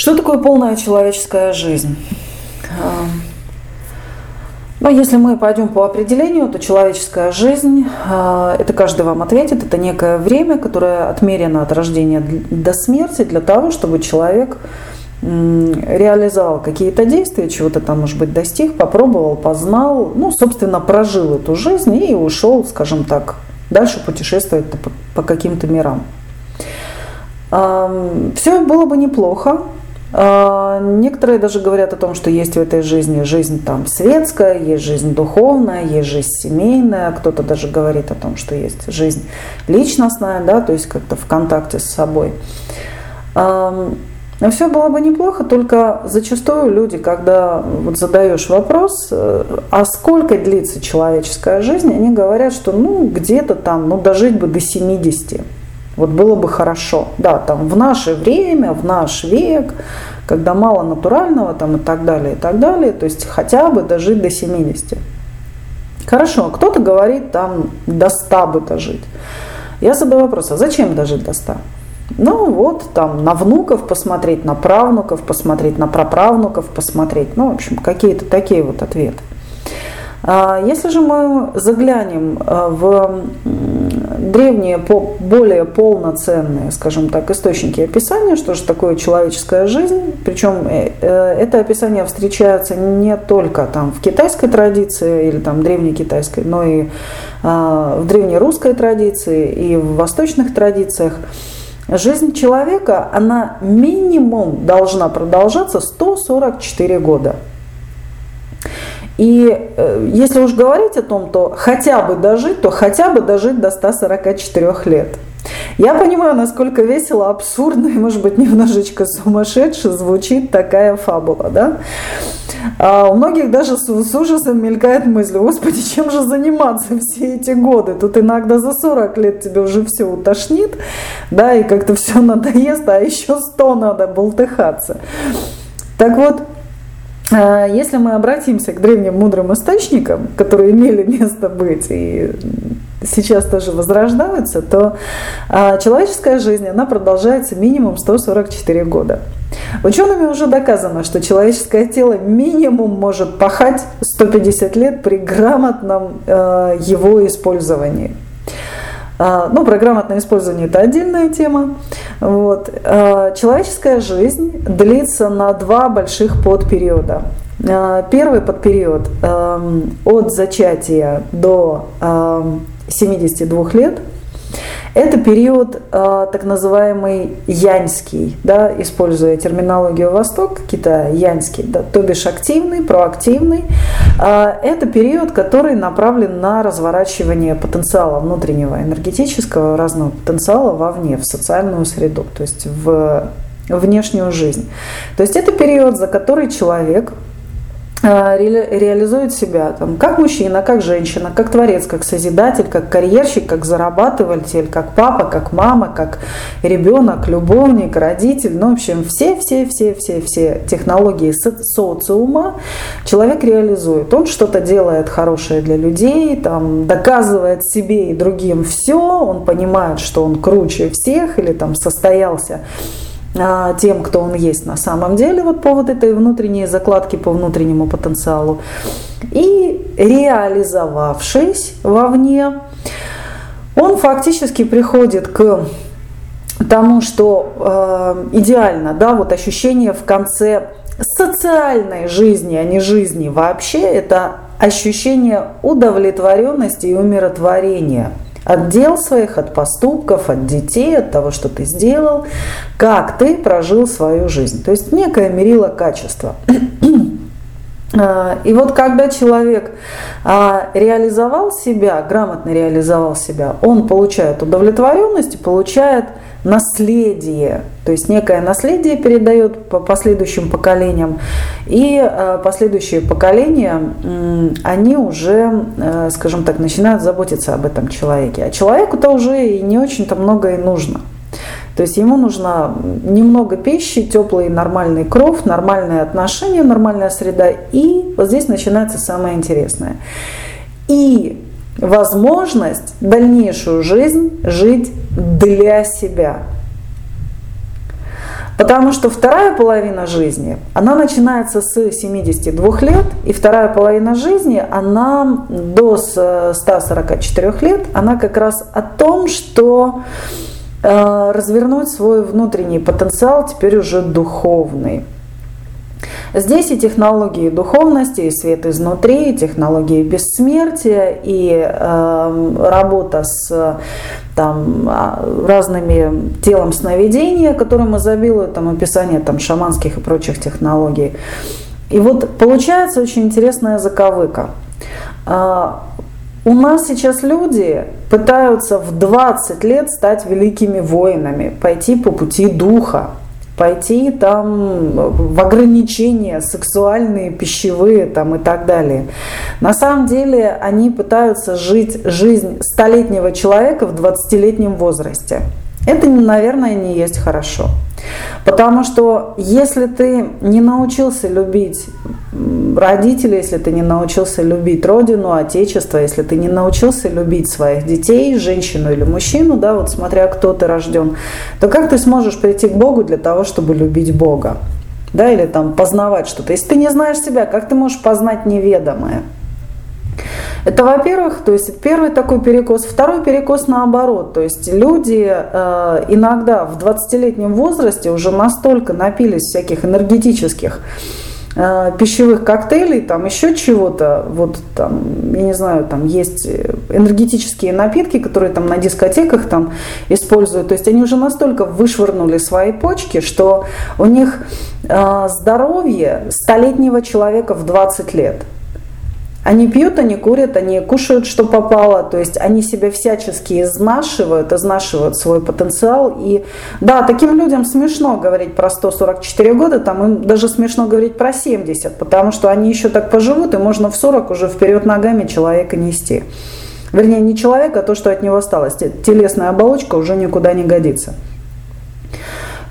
Что такое полная человеческая жизнь? Но ну, если мы пойдем по определению, то человеческая жизнь, это каждый вам ответит, это некое время, которое отмерено от рождения до смерти для того, чтобы человек реализовал какие-то действия, чего-то там, может быть, достиг, попробовал, познал, ну, собственно, прожил эту жизнь и ушел, скажем так, дальше путешествовать по, по каким-то мирам. Все было бы неплохо. А, некоторые даже говорят о том, что есть в этой жизни жизнь там светская, есть жизнь духовная, есть жизнь семейная. Кто-то даже говорит о том, что есть жизнь личностная, да, то есть как-то в контакте с собой. Но все было бы неплохо, только зачастую люди, когда вот задаешь вопрос, э, а сколько длится человеческая жизнь, они говорят, что ну где-то там, ну дожить бы до 70. Вот было бы хорошо. Да, там в наше время, в наш век, когда мало натурального там и так далее, и так далее, то есть хотя бы дожить до 70. Хорошо, кто-то говорит там до 100 бы дожить. Я задаю вопрос, а зачем дожить до 100? Ну вот, там на внуков посмотреть, на правнуков посмотреть, на праправнуков посмотреть. Ну, в общем, какие-то такие вот ответы. А если же мы заглянем а, в древние, более полноценные, скажем так, источники описания, что же такое человеческая жизнь, причем э, э, это описание встречается не только там в китайской традиции или там древней китайской, но и а, в древнерусской традиции и в восточных традициях, Жизнь человека, она минимум должна продолжаться 144 года. И э, если уж говорить о том, то хотя бы дожить, то хотя бы дожить до 144 лет. Я понимаю, насколько весело, абсурдно и, может быть, немножечко сумасшедше звучит такая фабула. Да? А у многих даже с, с ужасом мелькает мысль, господи, чем же заниматься все эти годы? Тут иногда за 40 лет тебе уже все утошнит, да, и как-то все надоест, а еще 100 надо болтыхаться. Так вот, если мы обратимся к древним мудрым источникам, которые имели место быть и сейчас тоже возрождаются, то а, человеческая жизнь, она продолжается минимум 144 года. Учеными уже доказано, что человеческое тело минимум может пахать 150 лет при грамотном а, его использовании. Ну, про грамотное использование это отдельная тема. Вот. Человеческая жизнь длится на два больших подпериода. Первый подпериод эм, от зачатия до эм, 72 лет. Это период э, так называемый яньский, да, используя терминологию Восток, Китая, яньский, да, то бишь активный, проактивный. Э, это период, который направлен на разворачивание потенциала внутреннего энергетического, разного потенциала вовне, в социальную среду, то есть в внешнюю жизнь. То есть это период, за который человек реализует себя там, как мужчина, как женщина, как творец, как созидатель, как карьерщик, как зарабатыватель, как папа, как мама, как ребенок, любовник, родитель. Ну, в общем, все-все-все-все-все технологии социума человек реализует. Он что-то делает хорошее для людей, там, доказывает себе и другим все, он понимает, что он круче всех или там состоялся тем, кто он есть на самом деле, вот по вот этой внутренней закладке по внутреннему потенциалу. И реализовавшись вовне, он фактически приходит к тому, что э, идеально, да, вот ощущение в конце социальной жизни, а не жизни вообще, это ощущение удовлетворенности и умиротворения – от дел своих, от поступков, от детей, от того, что ты сделал, как ты прожил свою жизнь. То есть некое мерило качества. А, и вот когда человек а, реализовал себя, грамотно реализовал себя, он получает удовлетворенность и получает наследие, то есть некое наследие передает по последующим поколениям, и а, последующие поколения, они уже, скажем так, начинают заботиться об этом человеке. А человеку-то уже и не очень-то много и нужно. То есть ему нужно немного пищи, теплый нормальный кров, нормальные отношения, нормальная среда. И вот здесь начинается самое интересное. И возможность дальнейшую жизнь жить для себя. Потому что вторая половина жизни, она начинается с 72 лет, и вторая половина жизни, она до 144 лет, она как раз о том, что э, развернуть свой внутренний потенциал, теперь уже духовный. Здесь и технологии духовности, и свет изнутри, и технологии бессмертия, и э, работа с там, а, разными телом сновидения, которым изобилуют там, описание там, шаманских и прочих технологий. И вот получается очень интересная заковыка. А, у нас сейчас люди пытаются в 20 лет стать великими воинами, пойти по пути духа пойти там в ограничения сексуальные, пищевые там и так далее. На самом деле они пытаются жить жизнь столетнего человека в 20-летнем возрасте. Это, наверное, не есть хорошо. Потому что если ты не научился любить родителей, если ты не научился любить родину, отечество, если ты не научился любить своих детей, женщину или мужчину, да, вот смотря кто ты рожден, то как ты сможешь прийти к Богу для того, чтобы любить Бога? Да, или там познавать что-то. Если ты не знаешь себя, как ты можешь познать неведомое? Это, во-первых, то есть первый такой перекос. Второй перекос наоборот. То есть люди э, иногда в 20-летнем возрасте уже настолько напились всяких энергетических э, пищевых коктейлей, там еще чего-то, вот там, я не знаю, там есть энергетические напитки, которые там на дискотеках там используют, то есть они уже настолько вышвырнули свои почки, что у них э, здоровье столетнего человека в 20 лет. Они пьют, они курят, они кушают, что попало, то есть они себя всячески изнашивают, изнашивают свой потенциал. И да, таким людям смешно говорить про 144 года, там им даже смешно говорить про 70, потому что они еще так поживут, и можно в 40 уже вперед ногами человека нести. Вернее, не человека, а то, что от него осталось. Телесная оболочка уже никуда не годится.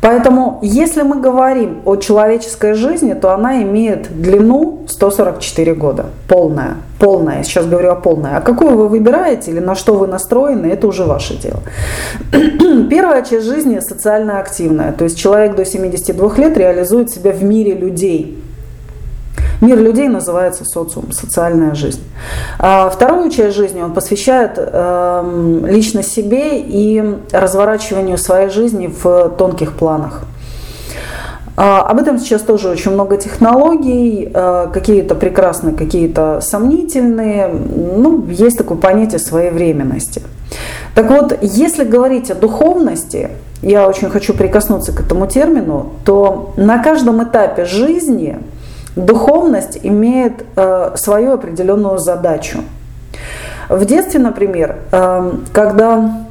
Поэтому, если мы говорим о человеческой жизни, то она имеет длину 144 года. Полная. Полная. Сейчас говорю о полной. А какую вы выбираете или на что вы настроены, это уже ваше дело. Первая часть жизни социально активная. То есть человек до 72 лет реализует себя в мире людей. Мир людей называется социум, социальная жизнь. А вторую часть жизни он посвящает э, лично себе и разворачиванию своей жизни в тонких планах. А, об этом сейчас тоже очень много технологий, э, какие-то прекрасные, какие-то сомнительные. Ну, есть такое понятие своевременности. Так вот, если говорить о духовности, я очень хочу прикоснуться к этому термину, то на каждом этапе жизни – Духовность имеет э, свою определенную задачу. В детстве, например, э, когда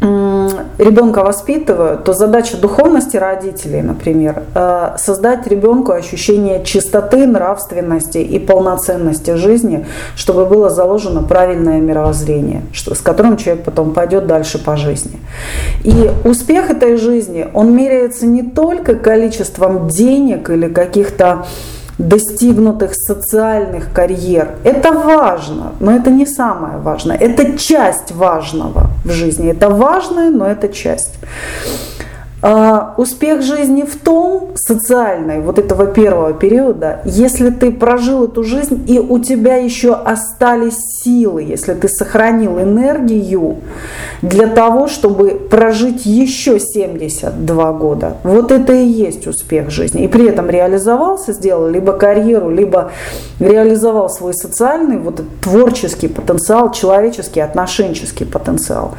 ребенка воспитывают, то задача духовности родителей, например, э, создать ребенку ощущение чистоты, нравственности и полноценности жизни, чтобы было заложено правильное мировоззрение, с которым человек потом пойдет дальше по жизни. И успех этой жизни, он меряется не только количеством денег или каких-то достигнутых социальных карьер. Это важно, но это не самое важное. Это часть важного в жизни. Это важное, но это часть. А, успех жизни в том, социальной, вот этого первого периода, если ты прожил эту жизнь и у тебя еще остались силы, если ты сохранил энергию для того, чтобы прожить еще 72 года. Вот это и есть успех жизни. И при этом реализовался, сделал либо карьеру, либо реализовал свой социальный, вот этот творческий потенциал, человеческий, отношенческий потенциал.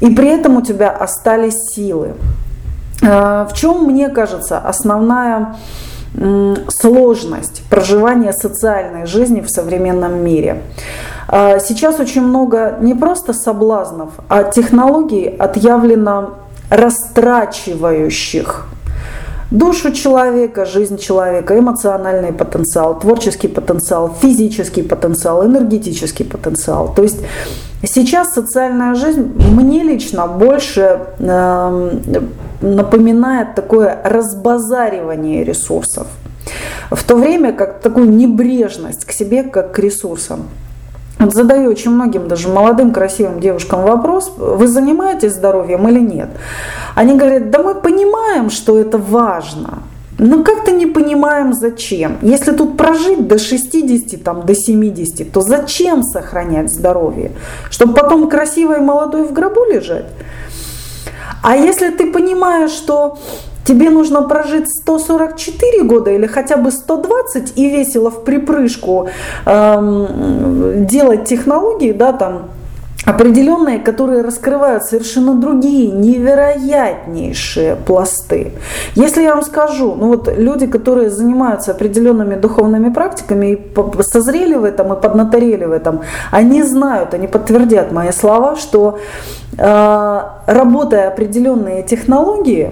И при этом у тебя остались силы. Э, в чем, мне кажется, основная сложность проживания социальной жизни в современном мире. Э, сейчас очень много не просто соблазнов, а технологий отъявлено растрачивающих душу человека, жизнь человека, эмоциональный потенциал, творческий потенциал, физический потенциал, энергетический потенциал. То есть сейчас социальная жизнь мне лично больше э, напоминает такое разбазаривание ресурсов. В то время как такую небрежность к себе, как к ресурсам. Вот задаю очень многим, даже молодым, красивым девушкам вопрос, вы занимаетесь здоровьем или нет? Они говорят, да мы понимаем, что это важно, но как-то не понимаем, зачем. Если тут прожить до 60, там, до 70, то зачем сохранять здоровье? Чтобы потом красивой молодой в гробу лежать? А если ты понимаешь, что тебе нужно прожить 144 года или хотя бы 120 и весело в припрыжку эм, делать технологии, да, там, определенные, которые раскрывают совершенно другие, невероятнейшие пласты. Если я вам скажу, ну вот люди, которые занимаются определенными духовными практиками и созрели в этом и поднаторели в этом, они знают, они подтвердят мои слова, что э, работая определенные технологии,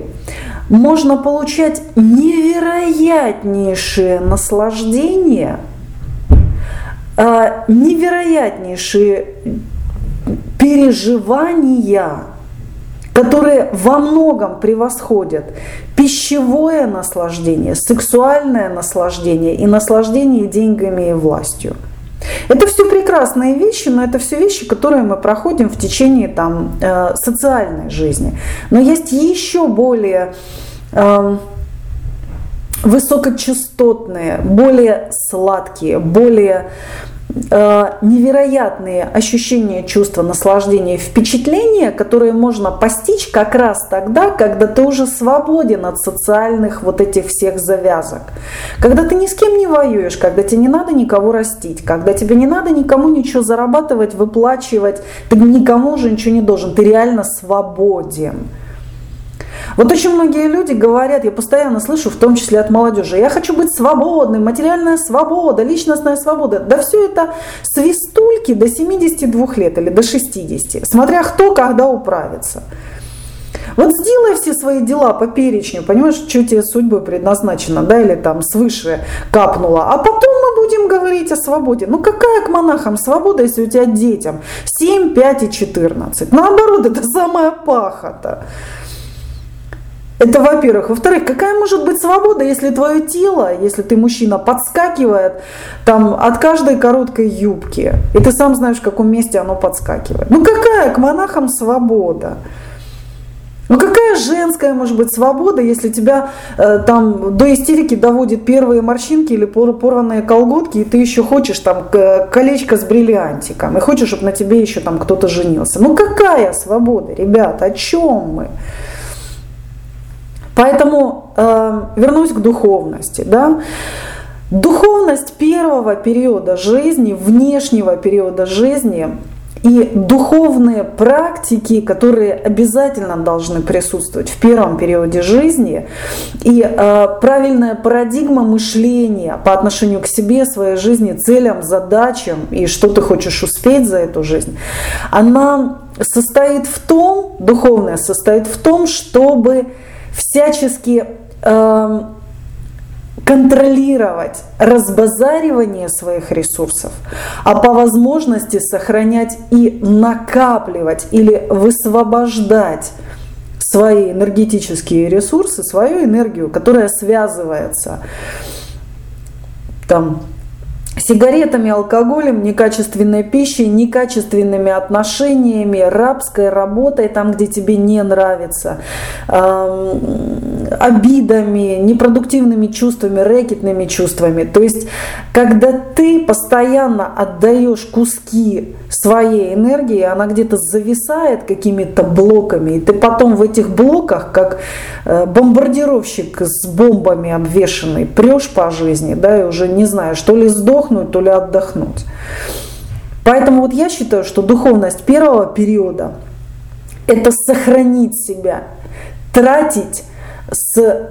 можно получать невероятнейшее наслаждение, невероятнейшие переживания, которые во многом превосходят пищевое наслаждение, сексуальное наслаждение и наслаждение деньгами и властью. Это все прекрасные вещи, но это все вещи, которые мы проходим в течение там, э, социальной жизни. Но есть еще более э, высокочастотные, более сладкие, более невероятные ощущения, чувства, наслаждения, впечатления, которые можно постичь как раз тогда, когда ты уже свободен от социальных вот этих всех завязок. Когда ты ни с кем не воюешь, когда тебе не надо никого растить, когда тебе не надо никому ничего зарабатывать, выплачивать, ты никому уже ничего не должен, ты реально свободен. Вот очень многие люди говорят, я постоянно слышу, в том числе от молодежи, я хочу быть свободным, материальная свобода, личностная свобода. Да все это свистульки до 72 лет или до 60, смотря кто когда управится. Вот сделай все свои дела по перечню, понимаешь, что тебе судьбой предназначено, да, или там свыше капнуло, а потом мы будем говорить о свободе. Ну какая к монахам свобода, если у тебя детям 7, 5 и 14? Наоборот, это самая пахота. Это во-первых. Во-вторых, какая может быть свобода, если твое тело, если ты мужчина, подскакивает там от каждой короткой юбки, и ты сам знаешь, в каком месте оно подскакивает. Ну какая к монахам свобода? Ну какая женская может быть свобода, если тебя э, там до истерики доводит первые морщинки или порванные колготки, и ты еще хочешь там колечко с бриллиантиком, и хочешь, чтобы на тебе еще там кто-то женился. Ну какая свобода, ребята, о чем мы? Поэтому э, вернусь к духовности. Да? Духовность первого периода жизни, внешнего периода жизни и духовные практики, которые обязательно должны присутствовать в первом периоде жизни, и э, правильная парадигма мышления по отношению к себе, своей жизни, целям, задачам и что ты хочешь успеть за эту жизнь, она состоит в том, духовная состоит в том, чтобы всячески э, контролировать разбазаривание своих ресурсов, а по возможности сохранять и накапливать или высвобождать свои энергетические ресурсы, свою энергию, которая связывается там сигаретами, алкоголем, некачественной пищей, некачественными отношениями, рабской работой там, где тебе не нравится, обидами, непродуктивными чувствами, рэкетными чувствами. То есть, когда ты постоянно отдаешь куски своей энергии, она где-то зависает какими-то блоками, и ты потом в этих блоках, как э, бомбардировщик с бомбами обвешенный, прешь по жизни, да, и уже не знаешь, то ли сдохнуть, то ли отдохнуть. Поэтому вот я считаю, что духовность первого периода – это сохранить себя, тратить с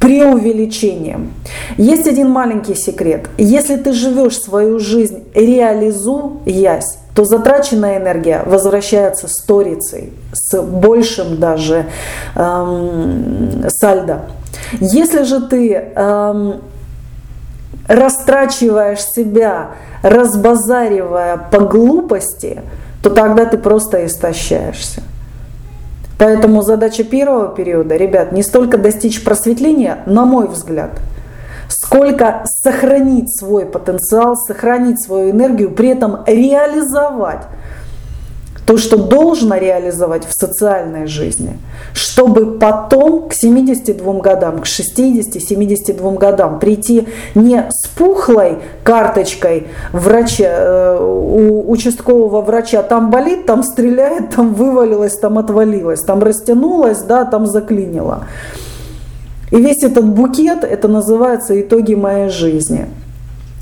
преувеличением. Есть один маленький секрет. Если ты живешь свою жизнь реализуясь, то затраченная энергия возвращается сторицей, с большим даже эм, сальдо. Если же ты эм, растрачиваешь себя, разбазаривая по глупости, то тогда ты просто истощаешься. Поэтому задача первого периода, ребят, не столько достичь просветления, на мой взгляд, сколько сохранить свой потенциал, сохранить свою энергию, при этом реализовать то, что должно реализовать в социальной жизни, чтобы потом 72 годам, к 60-72 годам. Прийти не с пухлой карточкой врача, э, у участкового врача, там болит, там стреляет, там вывалилось, там отвалилось, там растянулось, да, там заклинило. И весь этот букет, это называется итоги моей жизни –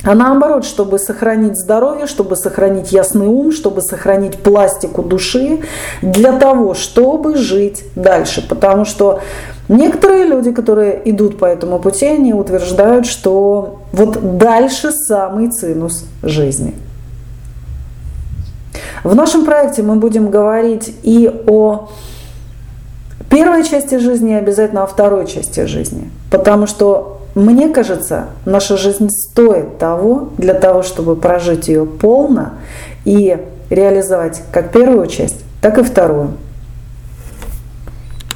а наоборот, чтобы сохранить здоровье, чтобы сохранить ясный ум, чтобы сохранить пластику души, для того, чтобы жить дальше. Потому что некоторые люди, которые идут по этому пути, они утверждают, что вот дальше самый цинус жизни. В нашем проекте мы будем говорить и о первой части жизни, и обязательно о второй части жизни. Потому что мне кажется, наша жизнь стоит того, для того, чтобы прожить ее полно и реализовать как первую часть, так и вторую.